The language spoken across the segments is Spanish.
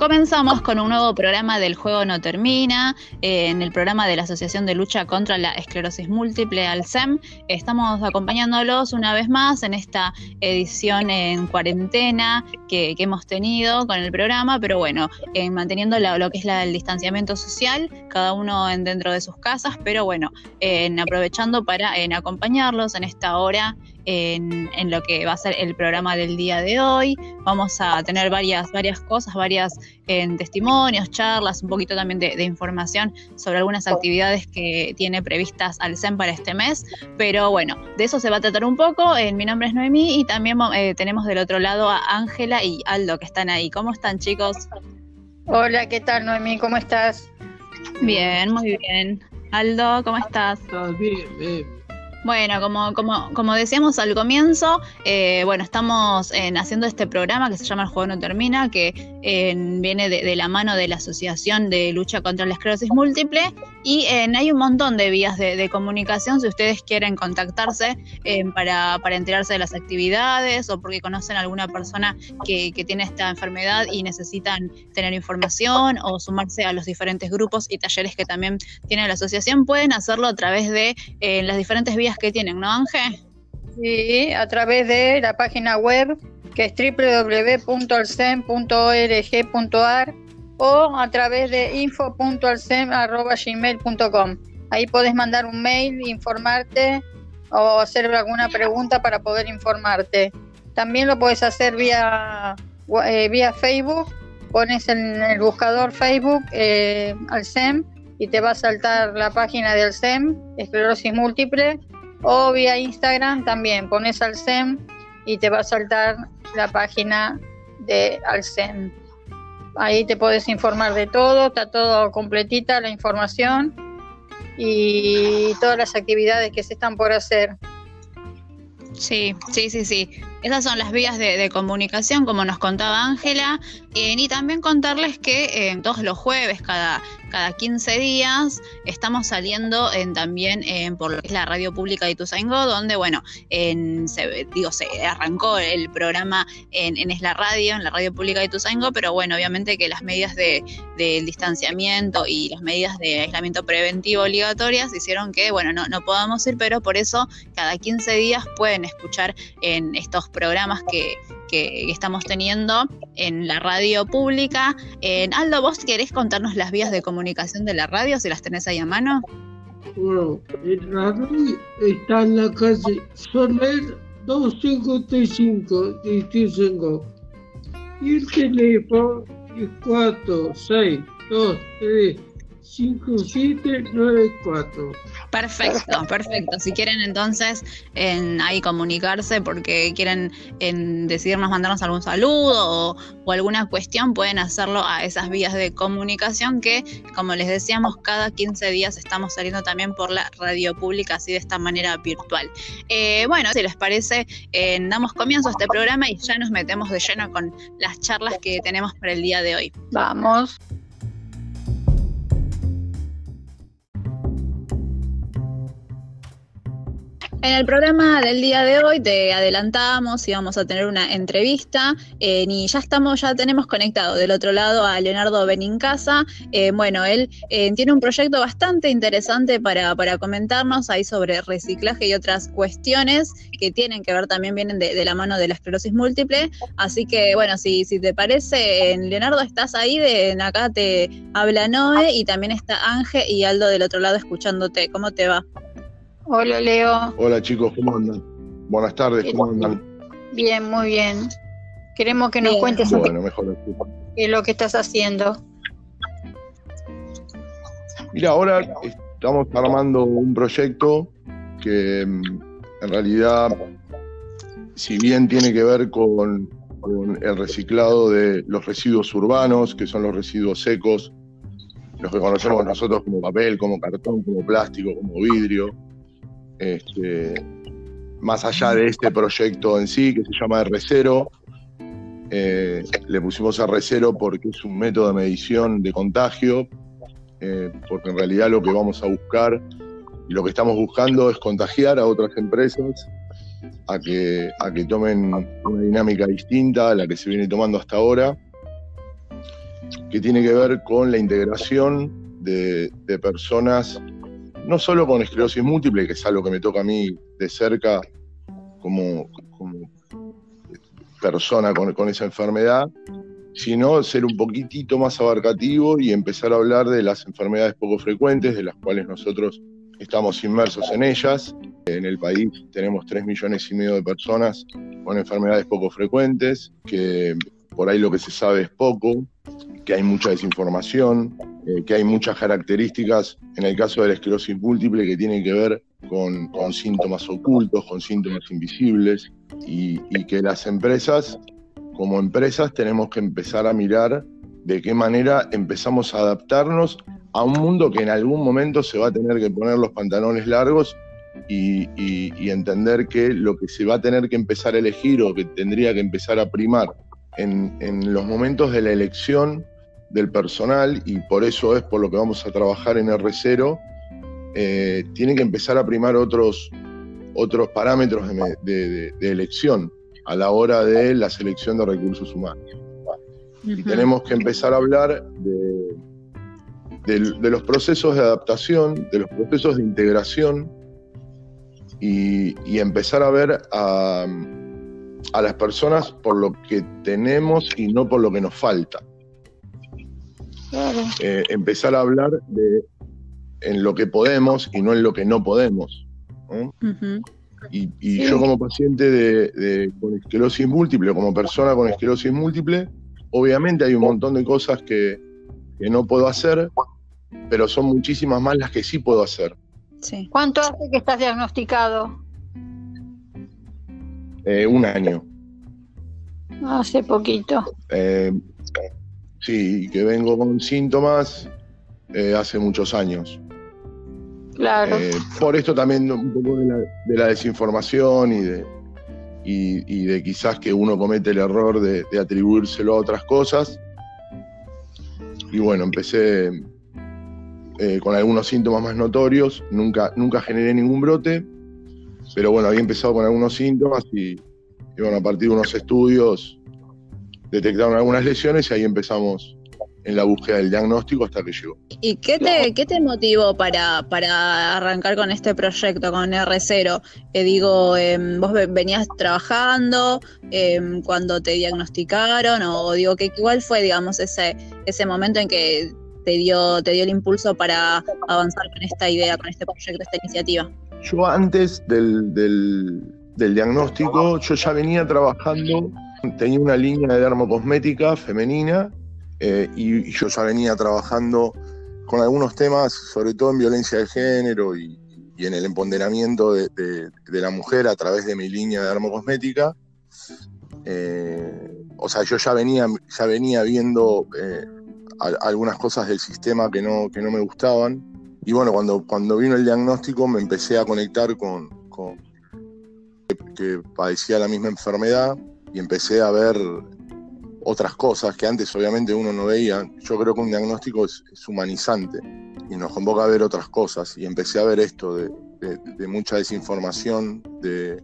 comenzamos con un nuevo programa del Juego No Termina, eh, en el programa de la Asociación de Lucha contra la Esclerosis Múltiple, ALSEM. Estamos acompañándolos una vez más en esta edición en cuarentena que, hemos tenido con el programa, pero bueno, manteniendo lo que es el distanciamiento social, cada uno en, dentro de sus casas, pero bueno, aprovechando para acompañarlos en esta hora en, lo que va a ser el programa del día de hoy. Vamos a tener varias, varias cosas, varias en testimonios, charlas, un poquito también de, información sobre algunas actividades que tiene previstas Alcem para este mes. Pero bueno, de eso se va a tratar un poco. Eh, mi nombre es Noemí y también eh, tenemos del otro lado a Ángela y Aldo que están ahí. ¿Cómo están chicos? Hola, ¿qué tal Noemí? ¿Cómo estás? Bien, muy bien. Aldo, ¿cómo estás? Bien, bien. Bueno, como, como, como decíamos al comienzo, eh, bueno, estamos haciendo este programa que se llama El Juego No Termina, que viene de, la mano de la Asociación de Lucha contra la Esclerosis Múltiple y hay un montón de vías de, comunicación si ustedes quieren contactarse para, para, enterarse de las actividades o porque conocen a alguna persona que, que tiene esta enfermedad y necesitan tener información o sumarse a los diferentes grupos y talleres que también tiene la asociación, pueden hacerlo a través de las diferentes vías que tienen, ¿no, Ángel? Sí, a través de la página web que es www.alcem.org.ar o a través de info.alcem.gmail.com. Ahí podés mandar un mail, informarte o hacer alguna pregunta para poder informarte. También lo puedes hacer vía, eh, vía Facebook, pones en el buscador Facebook eh, Alcem y te va a saltar la página de Alcem, esclerosis múltiple, o vía Instagram también pones Alcem y te va a saltar la página de Alcem. Ahí te puedes informar de todo, está todo completita la información y todas las actividades que se están por hacer. Sí, sí, sí, sí. Esas son las vías de, comunicación, como nos contaba Ángela, eh, y también contarles que eh, todos los jueves, cada, cada 15 días, estamos saliendo en, también en, por lo que es la radio pública de Ituzaingó, donde, bueno, en, se, digo, se arrancó el programa en, Es la Radio, en la radio pública de Ituzaingó, pero bueno, obviamente que las medidas de, distanciamiento y las medidas de aislamiento preventivo obligatorias hicieron que, bueno, no, no podamos ir, pero por eso cada 15 días pueden escuchar en estos programas que, estamos teniendo en la radio pública. En Aldo, ¿vos querés contarnos las vías de comunicación de la radio, si las tenés ahí a mano? Bueno, la radio está en la calle Soler 255 de Y el teléfono es 462 5794. Perfecto, perfecto. Si quieren entonces en ahí comunicarse porque quieren en decidirnos mandarnos algún saludo o, alguna cuestión, pueden hacerlo a esas vías de comunicación que, como les decíamos, cada 15 días estamos saliendo también por la radio pública, así de esta manera virtual. Eh, bueno, si les parece, damos comienzo a este programa y ya nos metemos de lleno con las charlas que tenemos para el día de hoy. Vamos. En el programa del día de hoy te adelantamos y vamos a tener una entrevista eh, y ya estamos, ya tenemos conectado del otro lado a Leonardo Benincasa. Eh, bueno, él eh, tiene un proyecto bastante interesante para, para, comentarnos ahí sobre reciclaje y otras cuestiones que tienen que ver también vienen de, la mano de la esclerosis múltiple. Así que bueno, si, si te parece, Leonardo, estás ahí, de acá te habla Noé y también está Ángel y Aldo del otro lado escuchándote. ¿Cómo te va? Hola Leo. Hola chicos, ¿cómo andan? Buenas tardes, ¿cómo andan? Bien, muy bien. Queremos que nos cuentes bueno, mejor qué es lo que estás haciendo. Mira, ahora estamos armando un proyecto que mm, en realidad, si bien tiene que ver con, con el reciclado de los residuos urbanos, que son los residuos secos, los que conocemos nosotros como papel, como cartón, como plástico, como vidrio, este, más allá de este proyecto en sí, que se llama R0, eh, le pusimos R0 porque es un método de medición de contagio, eh, porque en realidad lo que vamos a buscar y lo que estamos buscando es contagiar a otras empresas a que, a que tomen una dinámica distinta a la que se viene tomando hasta ahora. que tiene que ver con la integración de, personas, no solo con esclerosis múltiple, que es algo que me toca a mí de cerca como, persona con, con esa enfermedad, sino ser un poquitito más abarcativo y empezar a hablar de las enfermedades poco frecuentes, de las cuales nosotros estamos inmersos en ellas. En el país tenemos 3 millones y medio de personas con enfermedades poco frecuentes, que por ahí lo que se sabe es poco, que hay mucha desinformación, eh, que hay muchas características, en el caso de la esclerosis múltiple, que tienen que ver con, síntomas ocultos, con síntomas invisibles, y que las empresas, como empresas, tenemos que empezar a mirar de qué manera empezamos a adaptarnos a un mundo que en algún momento se va a tener que poner los pantalones largos y, entender que lo que se va a tener que empezar a elegir o que tendría que empezar a primar en, los momentos de la elección del personal, y por eso es por lo que vamos a trabajar en R0, eh, tiene que empezar a primar otros, otros parámetros de, elección a la hora de la selección de recursos humanos. Y tenemos que empezar a hablar de, de, los procesos de adaptación, de los procesos de integración y, empezar a ver a, las personas por lo que tenemos y no por lo que nos falta. Eh, empezar a hablar de en lo que podemos y no en lo que no podemos. Y, yo como paciente de, con esclerosis múltiple, como persona con esclerosis múltiple, obviamente hay un montón de cosas que, que no puedo hacer, pero son muchísimas más las que sí puedo hacer. Sí. ¿Cuánto hace que estás diagnosticado? Eh, un año. Hace poquito. Eh, sí, que vengo con síntomas eh, hace muchos años. Claro. por esto también un poco de la, desinformación y de, y, de quizás que uno comete el error de, de atribuírselo a otras cosas. Y bueno, empecé eh, con algunos síntomas más notorios, nunca, nunca generé ningún brote, pero bueno, había empezado con algunos síntomas y, bueno, a partir de unos estudios detectaron algunas lesiones y ahí empezamos en la búsqueda del diagnóstico hasta que llegó. ¿Y qué te, qué te motivó para, para arrancar con este proyecto, con R0? Eh, digo, em, vos venías trabajando em, cuando te diagnosticaron o digo, que igual fue, digamos, ese, ese momento en que te dio, te dio el impulso para avanzar con esta idea, con este proyecto, esta iniciativa? Yo antes del, diagnóstico, yo ya venía trabajando, tenía una línea de dermocosmética femenina eh, y, yo ya venía trabajando con algunos temas, sobre todo en violencia de género y, en el empoderamiento de, la mujer a través de mi línea de dermocosmética. Eh, o sea, yo ya venía, ya venía viendo eh, algunas cosas del sistema que no, que no me gustaban. Y bueno, cuando, cuando vino el diagnóstico me empecé a conectar con, que, padecía la misma enfermedad y empecé a ver otras cosas que antes obviamente uno no veía. Yo creo que un diagnóstico es, humanizante y nos convoca a ver otras cosas. Y empecé a ver esto de, de mucha desinformación, de,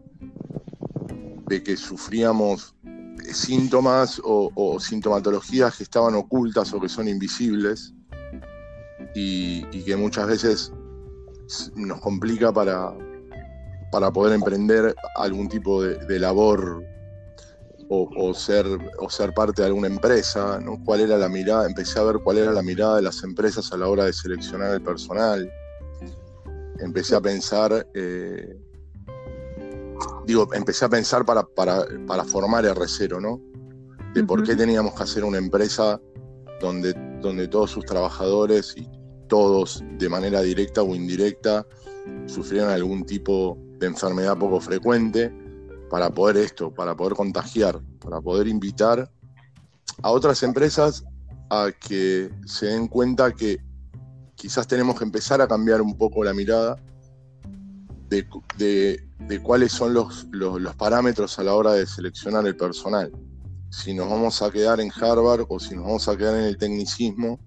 de que sufríamos síntomas o, sintomatologías que estaban ocultas o que son invisibles y, que muchas veces nos complica para, para poder emprender algún tipo de, labor o, ser, o ser parte de alguna empresa, ¿no? ¿Cuál era la mirada? Empecé a ver cuál era la mirada de las empresas a la hora de seleccionar el personal. Empecé a pensar eh, digo, empecé a pensar para, para, formar R0, ¿no? De por qué teníamos que hacer una empresa donde, donde todos sus trabajadores y todos, de manera directa o indirecta, sufrieran algún tipo de enfermedad poco frecuente, para poder esto, para poder contagiar, para poder invitar a otras empresas a que se den cuenta que quizás tenemos que empezar a cambiar un poco la mirada de, cuáles son los, los, parámetros a la hora de seleccionar el personal. Si nos vamos a quedar en Harvard o si nos vamos a quedar en el tecnicismo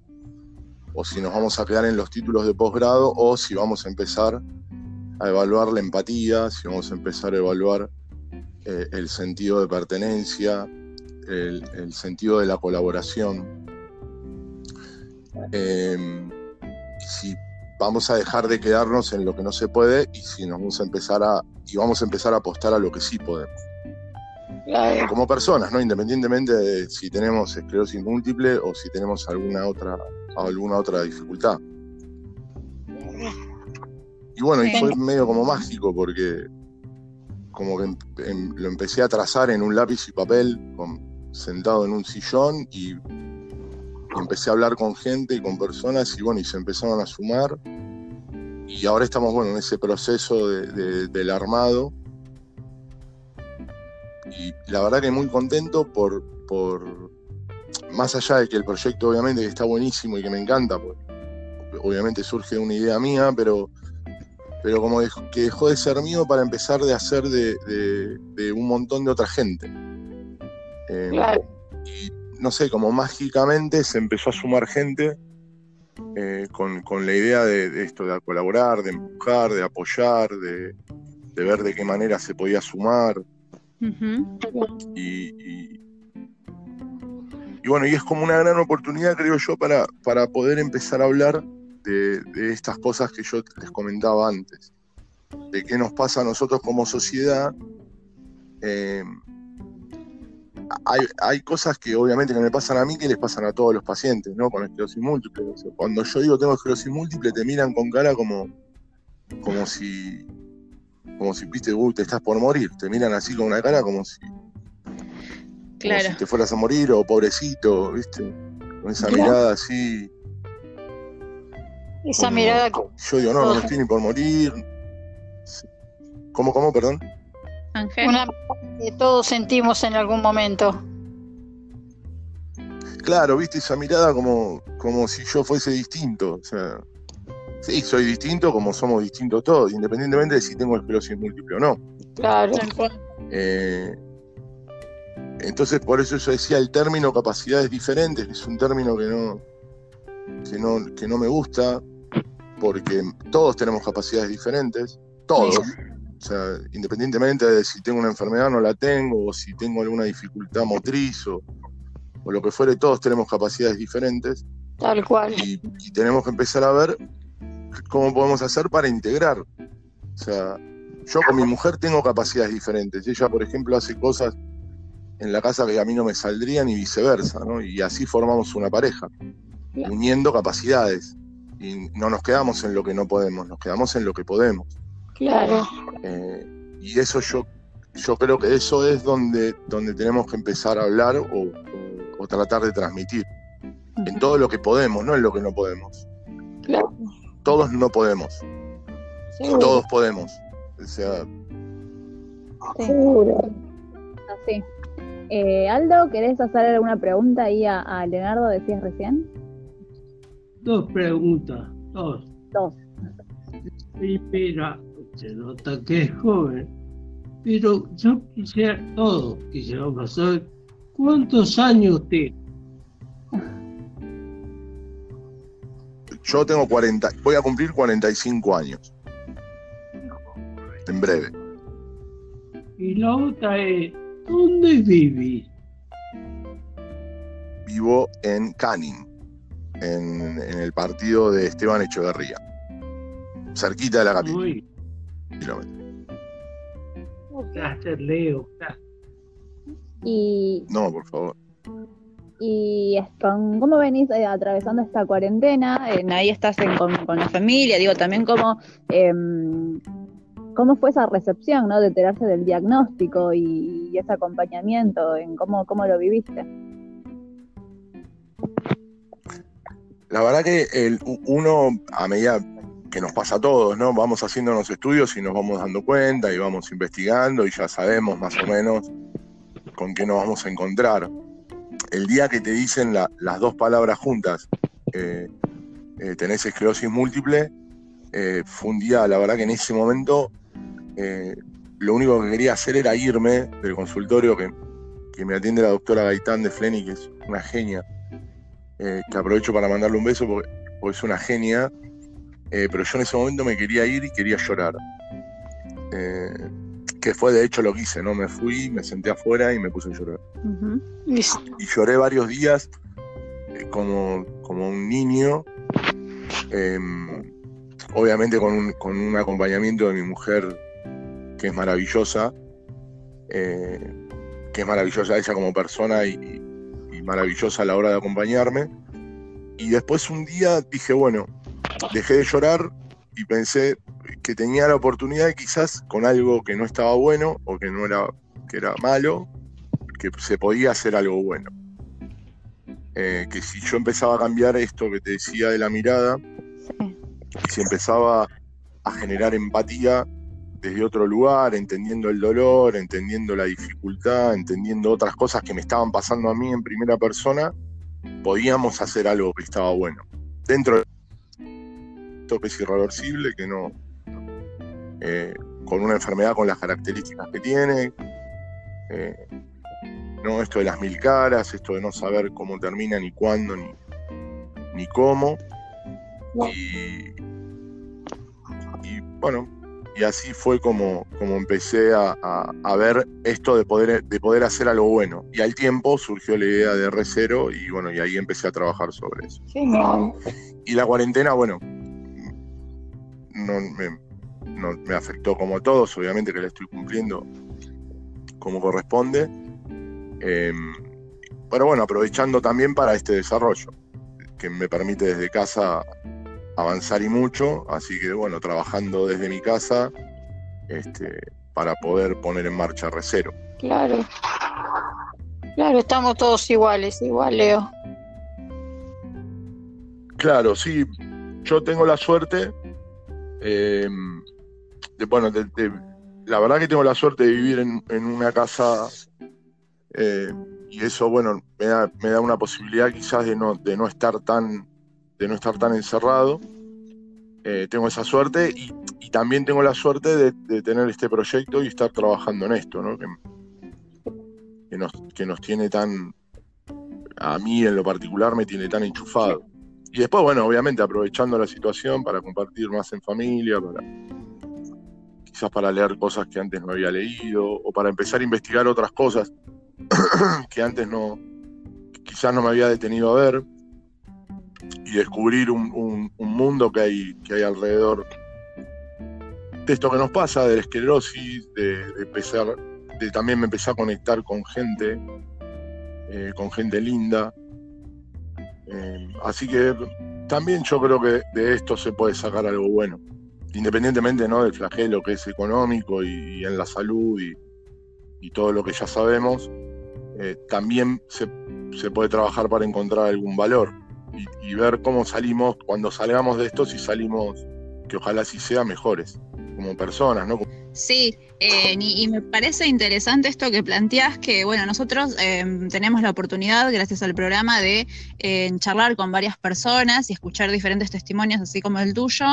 o si nos vamos a quedar en los títulos de posgrado o si vamos a empezar a evaluar la empatía, si vamos a empezar a evaluar eh, el sentido de pertenencia, el, sentido de la colaboración. eh, si vamos a dejar de quedarnos en lo que no se puede y si nos vamos a empezar a y vamos a empezar a apostar a lo que sí podemos. Como personas, ¿no? Independientemente de si tenemos esclerosis múltiple o si tenemos alguna otra alguna otra dificultad. Y bueno, y fue medio como mágico porque como que em- lo empecé a trazar en un lápiz y papel, con- sentado en un sillón y empecé a hablar con gente y con personas y bueno, y se empezaron a sumar. Y ahora estamos, bueno, en ese proceso de- de- del armado. Y la verdad que muy contento por, por, más allá de que el proyecto obviamente que está buenísimo y que me encanta, porque obviamente surge de una idea mía, pero, pero como que dejó de ser mío para empezar de hacer de, de- de un montón de otra gente. Eh, Claro. y no sé, como mágicamente se empezó a sumar gente eh, con, con la idea de, de esto, de colaborar, de empujar, de apoyar, de, de ver de qué manera se podía sumar. Y, y- y bueno, y es como una gran oportunidad, creo yo, para, para poder empezar a hablar de, estas cosas que yo les comentaba antes, de qué nos pasa a nosotros como sociedad. Eh, hay, hay cosas que obviamente que me pasan a mí que les pasan a todos los pacientes, ¿no? Con esclerosis múltiple. Cuando yo digo tengo esclerosis múltiple, te miran con cara como, como si, como si, viste, "Uy, te estás por morir. Te miran así con una cara como si, como si te fueras a morir o pobrecito, ¿viste? Con esa Claro. mirada así. Esa como- mirada que Yo digo, no, no me estoy ni por morir. ¿Cómo, cómo, perdón? Ángel. una mirada que todos sentimos en algún momento. Claro, viste esa mirada como, como si yo fuese distinto. O sea, sí, soy distinto como somos distintos todos, independientemente de si tengo esclerosis múltiple o no. Claro. Eh, entonces, por eso yo decía el término capacidades diferentes, que es un término que no, que no, que no me gusta, porque todos tenemos capacidades diferentes, todos. O sea, independientemente de si tengo una enfermedad o no la tengo, o si tengo alguna dificultad motriz o, o lo que fuere, todos tenemos capacidades diferentes Tal cual. y, y tenemos que empezar a ver cómo podemos hacer para integrar. O sea, yo con mi mujer tengo capacidades diferentes. Ella, por ejemplo, hace cosas en la casa que a mí no me saldrían y viceversa, ¿no? Y así formamos una pareja, uniendo capacidades. Y no nos quedamos en lo que no podemos, nos quedamos en lo que podemos. Claro. Eh, y eso yo, yo creo que eso es donde, donde tenemos que empezar a hablar o, o- o tratar de transmitir. En todo lo que podemos, no en lo que no podemos. Claro. Todos no podemos, todos podemos. O sea, Seguro. Así. Eh, Aldo, ¿querés hacer alguna pregunta ahí a, a Leonardo, decías recién? Dos preguntas, dos. Dos. Primera, se nota que es joven, pero yo quisiera, todos quisiéramos saber cuántos años tiene. yo tengo 40, voy a cumplir 45 años. En breve. Y la otra es, ¿dónde vivís? Vivo en Canning, en, en el partido de Esteban Echeverría. Cerquita de la capital. Muy Leo. Y, No, por favor. y ¿cómo venís eh, atravesando esta cuarentena? Eh, ahí estás en- con, con la familia, digo, también cómo, em, cómo fue esa recepción, ¿no? De enterarse del diagnóstico y, ese acompañamiento, en cómo, cómo lo viviste. La verdad que el, uno, a medida que nos pasa a todos, ¿no? Vamos haciéndonos estudios y nos vamos dando cuenta y vamos investigando y ya sabemos más o menos con qué nos vamos a encontrar. El día que te dicen la- las dos palabras juntas, eh, eh, tenés esclerosis múltiple, eh, fue un día, la verdad que en ese momento, eh, lo único que quería hacer era irme del consultorio que, que me atiende la doctora Gaitán de Fleni, que es una genia eh, que aprovecho para mandarle un beso porque, porque es una genia, eh, pero yo en ese momento me quería ir y quería llorar. Eh, que fue de hecho lo que hice, ¿no? Me fui, me senté afuera y me puse a llorar. Y- Y lloré varios días eh, como, como un niño, em, obviamente con un, con un, acompañamiento de mi mujer que es maravillosa, eh, que es maravillosa ella como persona y, y maravillosa a la hora de acompañarme. Y después un día dije, bueno, dejé de llorar y pensé que tenía la oportunidad quizás con algo que no estaba bueno o que no era que era malo, que se podía hacer algo bueno. Eh, que si yo empezaba a cambiar esto que te decía de la mirada, y si empezaba a generar empatía desde otro lugar, entendiendo el dolor, entendiendo la dificultad, entendiendo otras cosas que me estaban pasando a mí en primera persona, podíamos hacer algo que estaba bueno. Dentro de esto que es irreversible, que no, eh, con una enfermedad con las características que tiene, eh, no esto de las mil caras, esto de no saber cómo termina, ni cuándo, ni, ni cómo. Y, bueno, y así fue como, como empecé a, ver esto de poder, de poder hacer algo bueno. Y al tiempo surgió la idea de R0 y bueno, y ahí empecé a trabajar sobre eso. Y la cuarentena, bueno, no me, no, me afectó como todos, obviamente que la estoy cumpliendo como corresponde. Em, pero bueno, aprovechando también para este desarrollo, que me permite desde casa avanzar y mucho, así que bueno, trabajando desde mi casa este, para poder poner en marcha Recero. Claro, claro, estamos todos iguales, igual Leo. Claro, sí, yo tengo la suerte, eh, de, bueno, de, la verdad que tengo la suerte de vivir en, una casa eh, y eso, bueno, me da, me da, una posibilidad quizás de no, de no estar tan, de no estar tan encerrado. Eh, tengo esa suerte y, también tengo la suerte de, tener este proyecto y estar trabajando en esto, ¿no? Que, nos, que nos tiene tan, a mí en lo particular me tiene tan enchufado. Y después, bueno, obviamente aprovechando la situación para compartir más en familia, para, quizás para leer cosas que antes no había leído o para empezar a investigar otras cosas que antes no, quizás no me había detenido a ver y descubrir un, mundo que hay, que hay alrededor de esto que nos pasa, de la esclerosis, de, empezar, de también me empecé a conectar con gente, eh, con gente linda. Eh, así que también yo creo que de esto se puede sacar algo bueno independientemente ¿no? del flagelo que es económico y, en la salud y, todo lo que ya sabemos, eh, también se, puede trabajar para encontrar algún valor y, y, ver cómo salimos, cuando salgamos de esto, si salimos, que ojalá sí sea, mejores como personas, ¿no? Sí, eh, y, me parece interesante esto que planteas, que bueno, nosotros eh, tenemos la oportunidad, gracias al programa, de eh, charlar con varias personas y escuchar diferentes testimonios, así como el tuyo,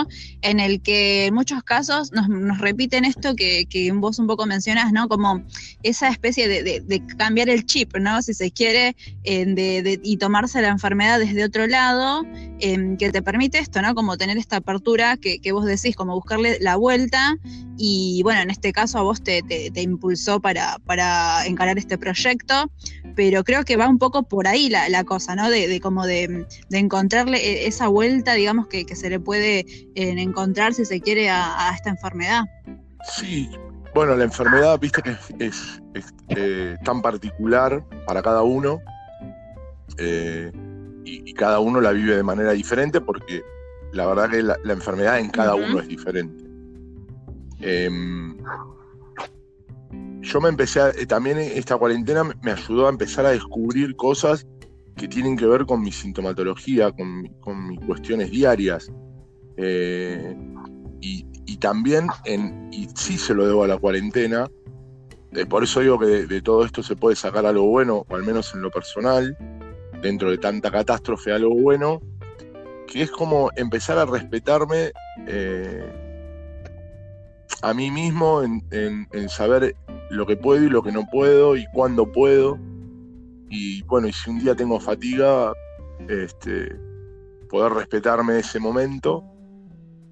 en el que en muchos casos nos, repiten esto que, que, vos un poco mencionas, ¿no? Como esa especie de, cambiar el chip, ¿no? Si se quiere, y tomarse la enfermedad desde otro lado, que te permite esto, ¿no? Como tener esta apertura que, que vos decís, como buscarle la vuelta y bueno, en este caso a vos te, te, impulsó para, para, encarar este proyecto, pero creo que va un poco por ahí la, la cosa, ¿no? De, de como de, de, encontrarle e, esa vuelta, digamos, que, que se le puede eh, encontrar, si se quiere, a, esta enfermedad. Sí, bueno, la enfermedad, viste que es, eh, tan particular para cada uno eh, y, cada uno la vive de manera diferente porque la verdad que la, enfermedad en cada uno es diferente. Em, yo me empecé a, eh, también esta cuarentena me ayudó a empezar a descubrir cosas que tienen que ver con mi sintomatología, con, mis cuestiones diarias. Eh, y, también, en, y sí se lo debo a la cuarentena, eh, por eso digo que de, todo esto se puede sacar algo bueno, o al menos en lo personal, dentro de tanta catástrofe, algo bueno, que es como empezar a respetarme a mí mismo en, saber lo que puedo y lo que no puedo y cuándo puedo. Y bueno, y si un día tengo fatiga, este, poder respetarme ese momento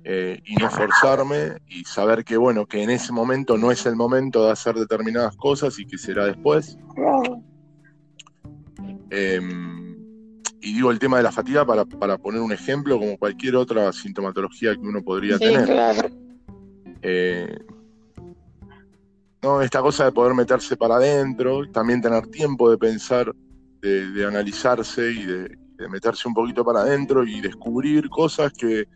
eh, y no forzarme y saber que bueno, que en ese momento no es el momento de hacer determinadas cosas y que será después. Em, y digo el tema de la fatiga para, poner un ejemplo, como cualquier otra sintomatología que uno podría tener. Eh, ¿no? Esta cosa de poder meterse para adentro, también tener tiempo de pensar, de, analizarse y de, meterse un poquito para adentro y descubrir cosas que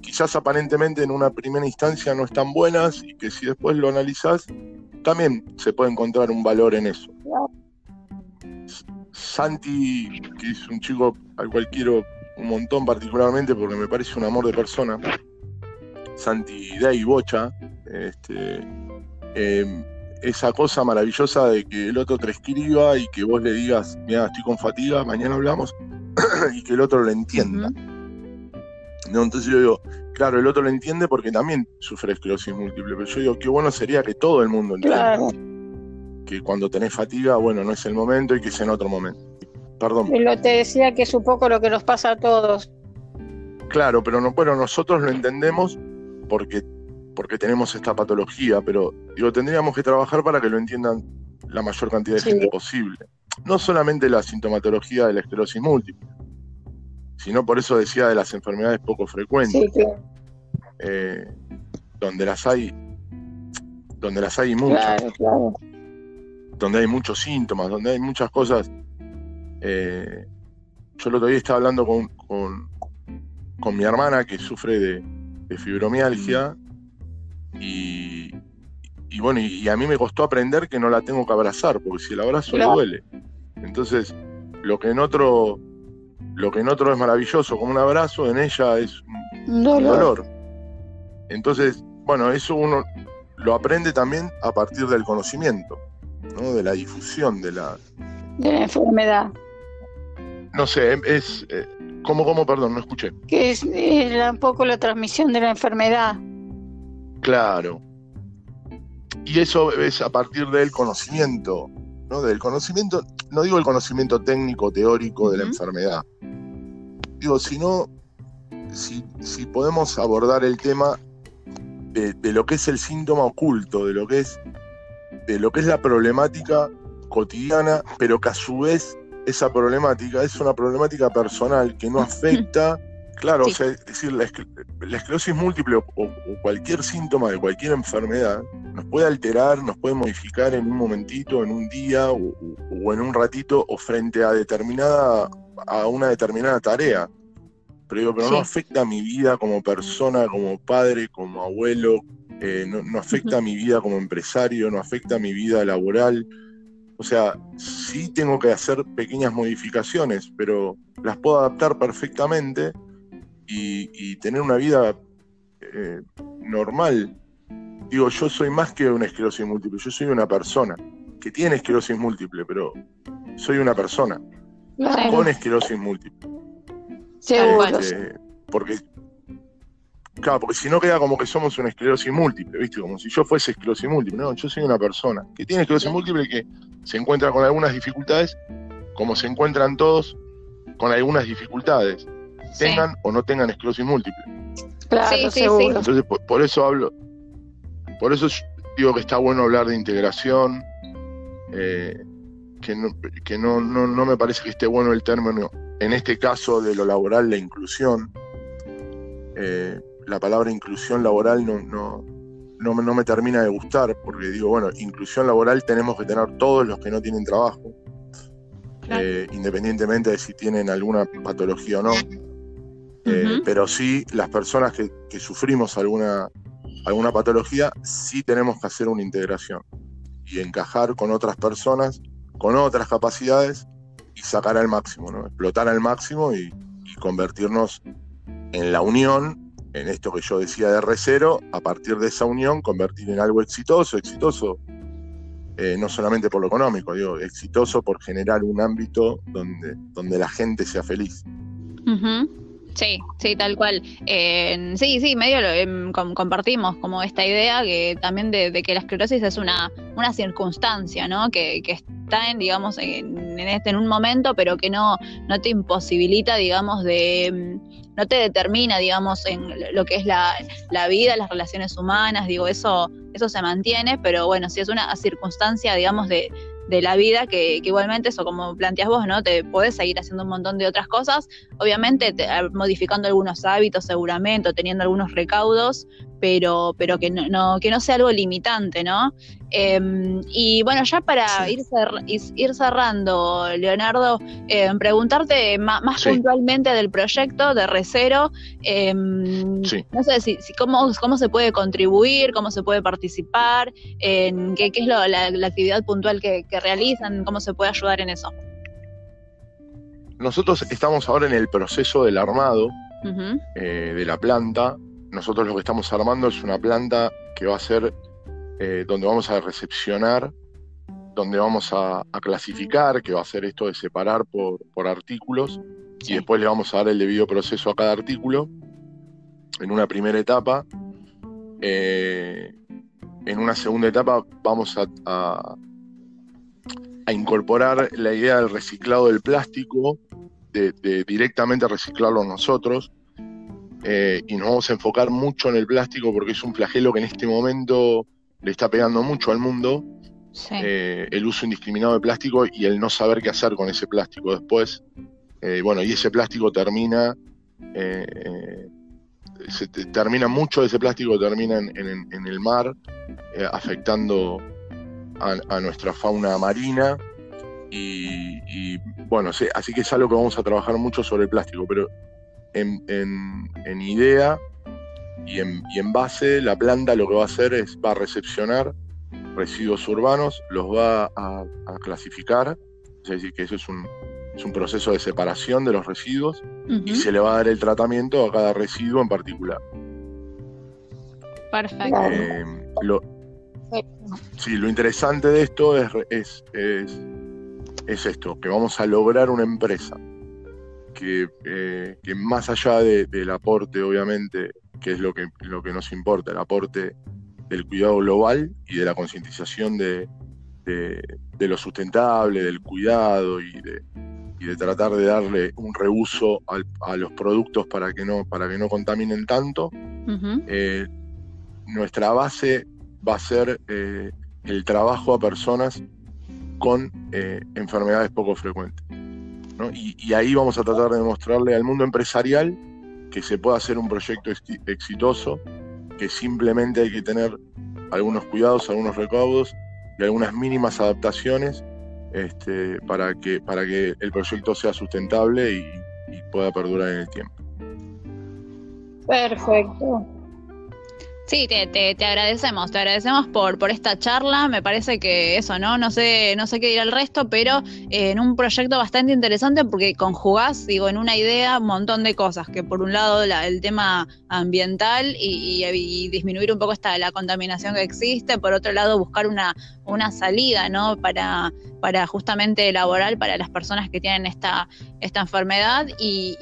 quizás aparentemente en una primera instancia no están buenas y que si después lo analizas, también se puede encontrar un valor en eso. Santi, que es un chico al cual quiero un montón particularmente porque me parece un amor de persona, Santi Day Bocha, este, em, esa cosa maravillosa de que el otro te escriba y que vos le digas, mira, estoy con fatiga, mañana hablamos, y que el otro lo entienda. ¿No? Entonces yo digo, claro, el otro lo entiende porque también sufre esclerosis múltiple, pero yo digo, qué bueno sería que todo el mundo entienda. Que cuando tenés fatiga, bueno, no es el momento y que es en otro momento. Perdón. Lo te decía que es un poco lo que nos pasa a todos. Claro, pero no, bueno, nosotros lo entendemos porque porque tenemos esta patología, pero digo, tendríamos que trabajar para que lo entiendan la mayor cantidad de gente posible. No solamente la sintomatología de la esclerosis múltiple, sino por eso decía de las enfermedades poco frecuentes, eh, donde las hay, donde las hay muchas, donde hay muchos síntomas, donde hay muchas cosas. Eh, yo el otro día estaba hablando con, con, mi hermana que sufre de, de fibromialgia y, bueno, y, a mí me costó aprender que no la tengo que abrazar, porque si la abrazo le duele. Entonces, lo que en otro, lo que en otro es maravilloso como un abrazo, en ella es un dolor. Entonces, bueno, eso uno lo aprende también a partir del conocimiento, ¿no? de la difusión de la, de la enfermedad. No sé, es... Eh, ¿Cómo, cómo, perdón? No escuché. Que es, es un poco la transmisión de la enfermedad. Claro. Y eso es a partir del conocimiento, ¿no? Del conocimiento, no digo el conocimiento técnico, teórico de la enfermedad. Digo, sino si, si podemos abordar el tema de, de, lo que es el síntoma oculto, de lo que es, de lo que es la problemática cotidiana, pero que a su vez esa problemática es una problemática personal que no afecta Claro, o sea, es decir, la, esclerosis múltiple o, cualquier síntoma de cualquier enfermedad nos puede alterar, nos puede modificar en un momentito, en un día o, en un ratito o frente a determinada, a una determinada tarea. Pero digo, pero no afecta a mi vida como persona, como padre, como abuelo, eh, no, afecta a mi vida como empresario, no afecta a mi vida laboral. O sea, sí tengo que hacer pequeñas modificaciones, pero las puedo adaptar perfectamente y, tener una vida eh, normal. Digo, yo soy más que una esclerosis múltiple, yo soy una persona que tiene esclerosis múltiple, pero soy una persona con esclerosis múltiple. Seguro. Este, porque, claro, porque si no queda como que somos una esclerosis múltiple, ¿viste? Como si yo fuese esclerosis múltiple. No, yo soy una persona que tiene esclerosis múltiple y que se encuentra con algunas dificultades, como se encuentran todos con algunas dificultades tengan o no tengan esclerosis múltiple. Claro, sí, Entonces, por, eso hablo, por eso digo que está bueno hablar de integración, eh, que, no, que no, no, me parece que esté bueno el término, en este caso de lo laboral, la inclusión. Eh, la palabra inclusión laboral no, no, no, me termina de gustar, porque digo, bueno, inclusión laboral tenemos que tener todos los que no tienen trabajo, eh, independientemente de si tienen alguna patología o no. Eh, pero sí, las personas que, sufrimos alguna, alguna patología, sí tenemos que hacer una integración y encajar con otras personas, con otras capacidades y sacar al máximo, ¿no? explotar al máximo y, convertirnos en la unión, en esto que yo decía de R0, a partir de esa unión convertir en algo exitoso, exitoso eh, no solamente por lo económico, digo, exitoso por generar un ámbito donde, donde la gente sea feliz. Sí, sí, tal cual. Eh, sí, sí, medio lo, em, compartimos como esta idea que también de, que la esclerosis es una, una circunstancia, ¿no? Que, que está en, digamos, en, este, en un momento, pero que no, no te imposibilita, digamos, de em, no te determina, digamos, en lo que es la, la, vida, las relaciones humanas, digo, eso, eso se mantiene, pero bueno, si es una circunstancia, digamos, de, la vida, que, igualmente eso, como planteas vos, ¿no? Te podés seguir haciendo un montón de otras cosas, obviamente modificando algunos hábitos seguramente, o teniendo algunos recaudos, pero, pero que, no, que no sea algo limitante, ¿no? Em, y bueno, ya para ir, ir, cerrando, Leonardo, em, preguntarte más, puntualmente del proyecto de Recero, em, no sé si, cómo, cómo se puede contribuir, cómo se puede participar, en qué, es lo, la, actividad puntual que, realizan, cómo se puede ayudar en eso. Nosotros estamos ahora en el proceso del armado eh, de la planta. Nosotros lo que estamos armando es una planta que va a ser eh, donde vamos a recepcionar, donde vamos a, clasificar, que va a ser esto de separar por, artículos, y después le vamos a dar el debido proceso a cada artículo en una primera etapa. Eh, en una segunda etapa vamos a, a, incorporar la idea del reciclado del plástico, de, de directamente reciclarlo nosotros eh, y nos vamos a enfocar mucho en el plástico porque es un flagelo que en este momento le está pegando mucho al mundo. Eh, el uso indiscriminado de plástico y el no saber qué hacer con ese plástico después. Eh, bueno, y ese plástico termina, se termina mucho de ese plástico termina en, el mar, afectando a, nuestra fauna marina. Y, y bueno, así que es algo que vamos a trabajar mucho sobre el plástico, pero en, idea y en, base, la planta lo que va a hacer es, va a recepcionar residuos urbanos, los va a, clasificar, es decir, que eso es un, es un, proceso de separación de los residuos y se le va a dar el tratamiento a cada residuo en particular. Perfecto. Eh, lo, sí, lo interesante de esto es, es, es esto, que vamos a lograr una empresa eh, que, más allá del aporte, obviamente, que es lo que, lo que nos importa, el aporte del cuidado global y de la concientización de, lo sustentable, del cuidado y de, de tratar de darle un reuso a los productos para que no, para que no contaminen tanto, eh, nuestra base va a ser eh, el trabajo a personas con enfermedades poco frecuentes. Y, ahí vamos a tratar de demostrarle al mundo empresarial que se puede hacer un proyecto exitoso, que simplemente hay que tener algunos cuidados, algunos recaudos y algunas mínimas adaptaciones este, para, que, para que el proyecto sea sustentable y pueda perdurar en el tiempo. Perfecto. Sí, te, te, agradecemos, te agradecemos por, por esta charla. Me parece que eso, ¿no? No sé, no sé qué dirá el resto, pero eh, en un proyecto bastante interesante porque conjugás, digo, en una idea un montón de cosas. Que por un lado el tema ambiental y, disminuir un poco esta la contaminación que existe, por otro lado buscar una, una salida, ¿no? Para, para justamente elaborar para las personas que tienen esta, esta enfermedad y,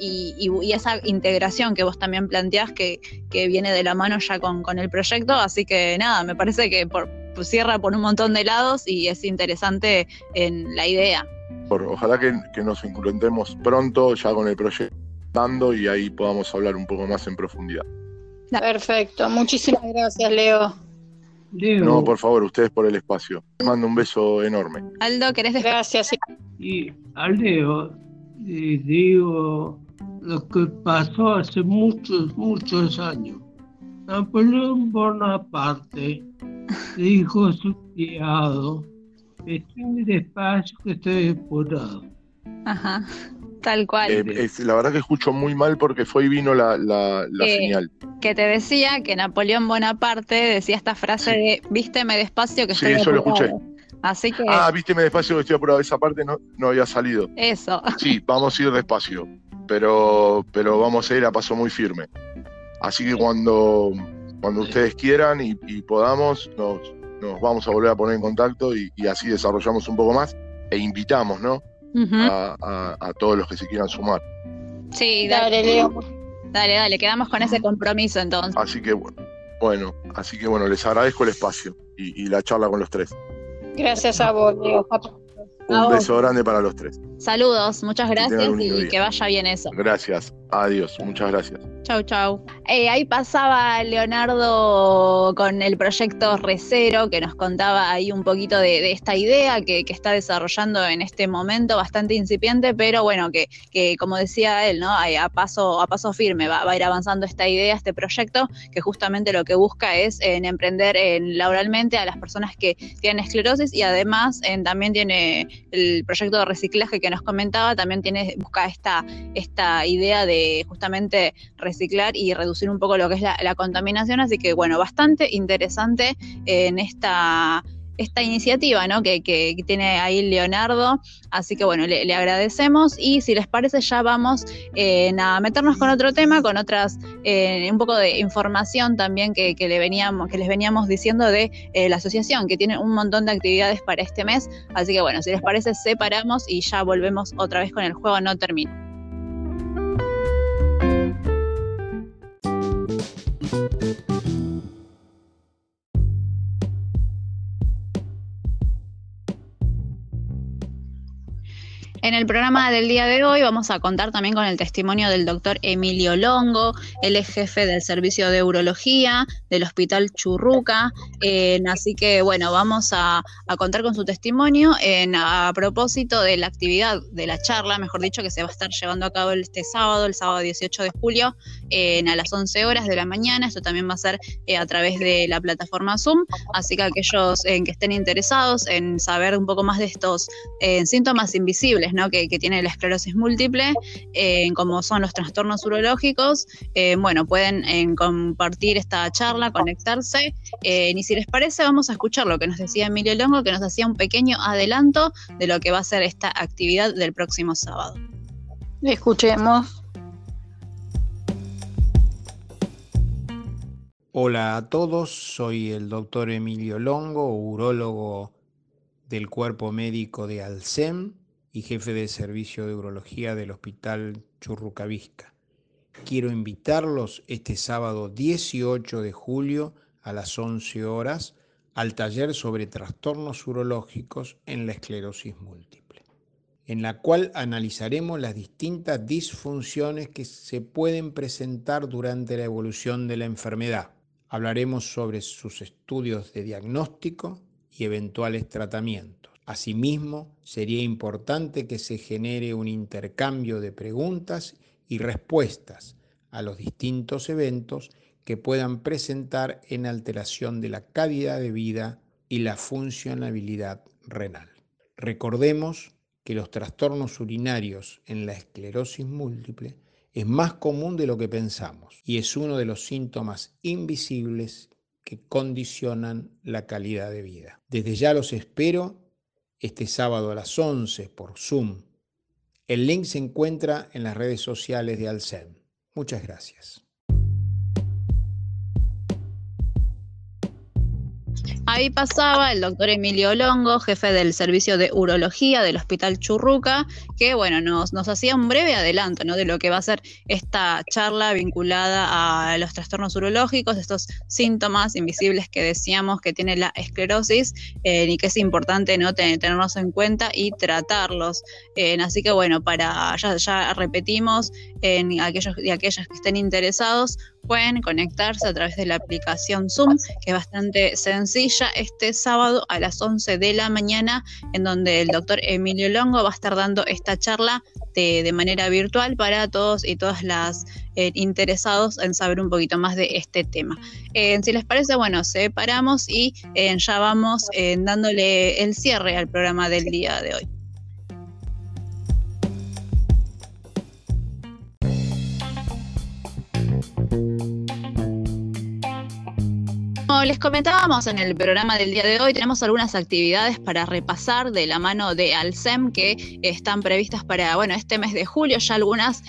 esa integración que vos también planteás que, viene de la mano ya con, el proyecto. Así que nada, me parece que por, pues cierra por un montón de lados y es interesante en la idea. ojalá que, nos encontremos pronto ya con el proyecto dando y ahí podamos hablar un poco más en profundidad. Perfecto, muchísimas gracias Leo. No, por favor, ustedes por el espacio. Les mando un beso enorme. Aldo, ¿querés decir? Gracias. Y al Leo, digo lo que pasó hace muchos, muchos años. Napoleón Bonaparte dijo a su criado, estoy despacio que estoy depurado. Ajá. Tal cual. Eh, la verdad que escucho muy mal porque fue y vino la, la, señal. Que te decía que Napoleón Bonaparte decía esta frase de vísteme despacio que sí, eso lo escuché. Así que... Ah, vísteme despacio que estoy apurado. Esa parte no, no había salido. Eso. Sí, vamos a ir despacio, pero, pero vamos a ir a paso muy firme. Así que cuando, cuando ustedes quieran y, podamos, nos, nos, vamos a volver a poner en contacto y, y así desarrollamos un poco más e invitamos, ¿no? a, todos los que se quieran sumar. Sí, dale, Leo. Dale, dale, quedamos con ese compromiso entonces. Así que bueno, así que bueno, les agradezco el espacio y, la charla con los tres. Gracias a vos, Leo. Un beso grande para los tres. Saludos, muchas gracias y que vaya bien eso. Gracias, adiós, muchas gracias. Chau, chau. Eh, ahí pasaba Leonardo con el proyecto Recero, que nos contaba ahí un poquito de, esta idea que, está desarrollando en este momento, bastante incipiente, pero bueno, que, que como decía él, ¿no? A paso, a paso firme va, a ir avanzando esta idea, este proyecto, que justamente lo que busca es en emprender en, laboralmente a las personas que tienen esclerosis y además en, también tiene el proyecto de reciclaje que nos comentaba, también tiene, busca esta, esta idea de justamente reciclar y reducir un poco lo que es la, contaminación. Así que, bueno, bastante interesante en esta esta iniciativa ¿no? que, tiene ahí Leonardo. Así que bueno, le, agradecemos y si les parece ya vamos eh, a meternos con otro tema, con otras, eh, un poco de información también que, le veníamos, que les veníamos diciendo de eh, la asociación, que tiene un montón de actividades para este mes. Así que bueno, si les parece separamos y ya volvemos otra vez con el juego no termina. En el programa del día de hoy vamos a contar también con el testimonio del doctor Emilio Longo, él es jefe del servicio de urología del Hospital Churruca, así que bueno, vamos a, contar con su testimonio a propósito de la actividad de la charla, mejor dicho, que se va a estar llevando a cabo este sábado, el sábado 18 de julio, a las 11 horas de la mañana, esto también va a ser eh, a través de la plataforma Zoom, así que aquellos que estén interesados en saber un poco más de estos eh, síntomas invisibles, que, tiene la esclerosis múltiple, eh, como son los trastornos urológicos, eh, bueno, pueden eh, compartir esta charla, conectarse, y si les parece vamos a escuchar lo que nos decía Emilio Longo, que nos hacía un pequeño adelanto de lo que va a ser esta actividad del próximo sábado. Escuchemos. Hola a todos, soy el doctor Emilio Longo, urólogo del cuerpo médico de Alcem y jefe de servicio de urología del Hospital Churrucavisca. Quiero invitarlos este sábado 18 de julio a las 11 horas al taller sobre trastornos urológicos en la esclerosis múltiple, en la cual analizaremos las distintas disfunciones que se pueden presentar durante la evolución de la enfermedad. Hablaremos sobre sus estudios de diagnóstico y eventuales tratamientos Asimismo, sería importante que se genere un intercambio de preguntas y respuestas a los distintos eventos que puedan presentar en alteración de la calidad de vida y la funcionabilidad renal. Recordemos que los trastornos urinarios en la esclerosis múltiple es más común de lo que pensamos y es uno de los síntomas invisibles que condicionan la calidad de vida. Desde ya los espero este sábado a las 11 por Zoom. El link se encuentra en las redes sociales de Alcem. Muchas gracias. Ahí pasaba el doctor Emilio Longo, jefe del servicio de urología del Hospital Churruca, que bueno, nos, hacía un breve adelanto de lo que va a ser esta charla vinculada a los trastornos urológicos, estos síntomas invisibles que decíamos que tiene la esclerosis eh, y que es importante ¿no? tenernos en cuenta y tratarlos. Eh, así que bueno, para ya, ya repetimos en aquellos y aquellas que estén interesados, pueden conectarse a través de la aplicación Zoom, que es bastante sencilla, este sábado a las 11 de la mañana, en donde el doctor Emilio Longo va a estar dando esta charla de, manera virtual para todos y todas las eh, interesados en saber un poquito más de este tema. Eh, si les parece, bueno, separamos y eh, ya vamos dándole el cierre al programa del día de hoy. Les comentábamos en el programa del día de hoy, tenemos algunas actividades para repasar de la mano de Alcem que están previstas para, bueno, este mes de julio. Ya algunas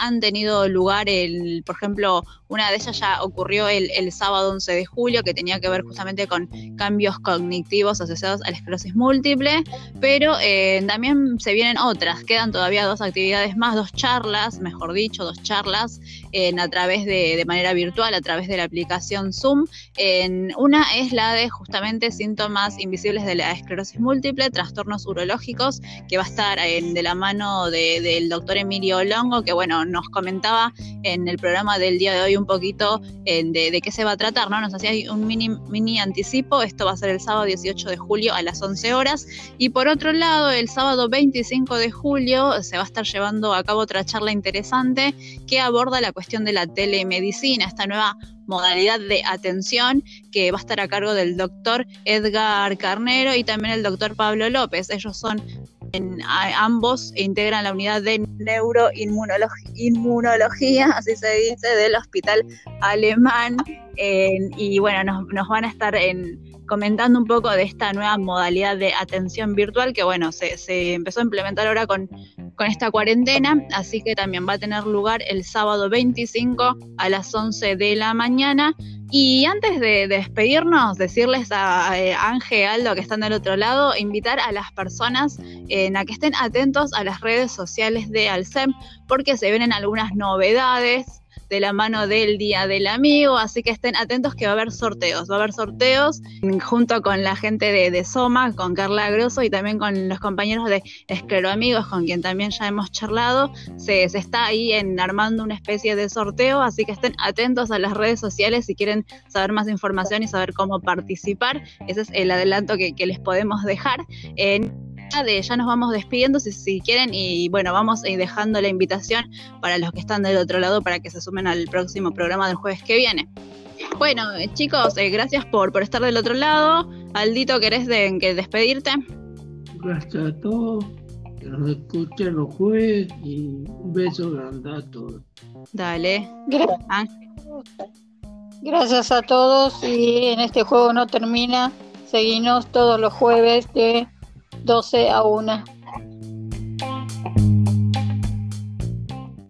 han tenido lugar, el, por ejemplo, una de ellas ya ocurrió el, sábado 11 de julio, que tenía que ver justamente con cambios cognitivos asociados a la esclerosis múltiple, pero eh, también se vienen otras. Quedan todavía dos actividades más, dos charlas, mejor dicho, dos charlas a través de, de manera virtual, a través de la aplicación Zoom. Una es la de justamente síntomas invisibles de la esclerosis múltiple, trastornos urológicos, que va a estar de la mano del doctor Emilio Longo, que bueno, nos comentaba en el programa del día de hoy un poquito de, qué se va a tratar, ¿no? Nos hacía un mini, mini anticipo, esto va a ser el sábado 18 de julio a las 11 horas, y por otro lado, el sábado 25 de julio se va a estar llevando a cabo otra charla interesante que aborda la cuestión de la telemedicina, esta nueva modalidad de atención que va a estar a cargo del doctor Edgar Carnero y también el doctor Pablo López. Ellos son en, ambos integran la unidad de neuroinmunología, así se dice, del hospital alemán. y bueno, nos, van a estar comentando un poco de esta nueva modalidad de atención virtual que bueno, se, empezó a implementar ahora con con esta cuarentena, así que también va a tener lugar el sábado 25 a las 11 de la mañana. Y antes de, despedirnos, decirles a, Ángel Aldo que están del otro lado, invitar a las personas eh, a que estén atentos a las redes sociales de Alcem, porque se vienen algunas novedades de la mano del Día del Amigo, así que estén atentos que va a haber sorteos, va a haber sorteos junto con la gente de, Soma, con Carla Grosso y también con los compañeros de Esclero Amigos, con quien también ya hemos charlado, se, está ahí en, armando una especie de sorteo, así que estén atentos a las redes sociales si quieren saber más información y saber cómo participar, ese es el adelanto que, que les podemos dejar. De ya nos vamos despidiendo si, si quieren y bueno, vamos a ir dejando la invitación para los que están del otro lado para que se sumen al próximo programa del jueves que viene. Bueno, eh, chicos, eh, gracias por, por estar del otro lado. Aldito, ¿querés de, que despedirte? Gracias a todos. Que nos escuchen los jueves y un beso grande a todos. Dale. Ah. Gracias a todos y en este juego no termina. Seguimos todos los jueves de 12 a 1.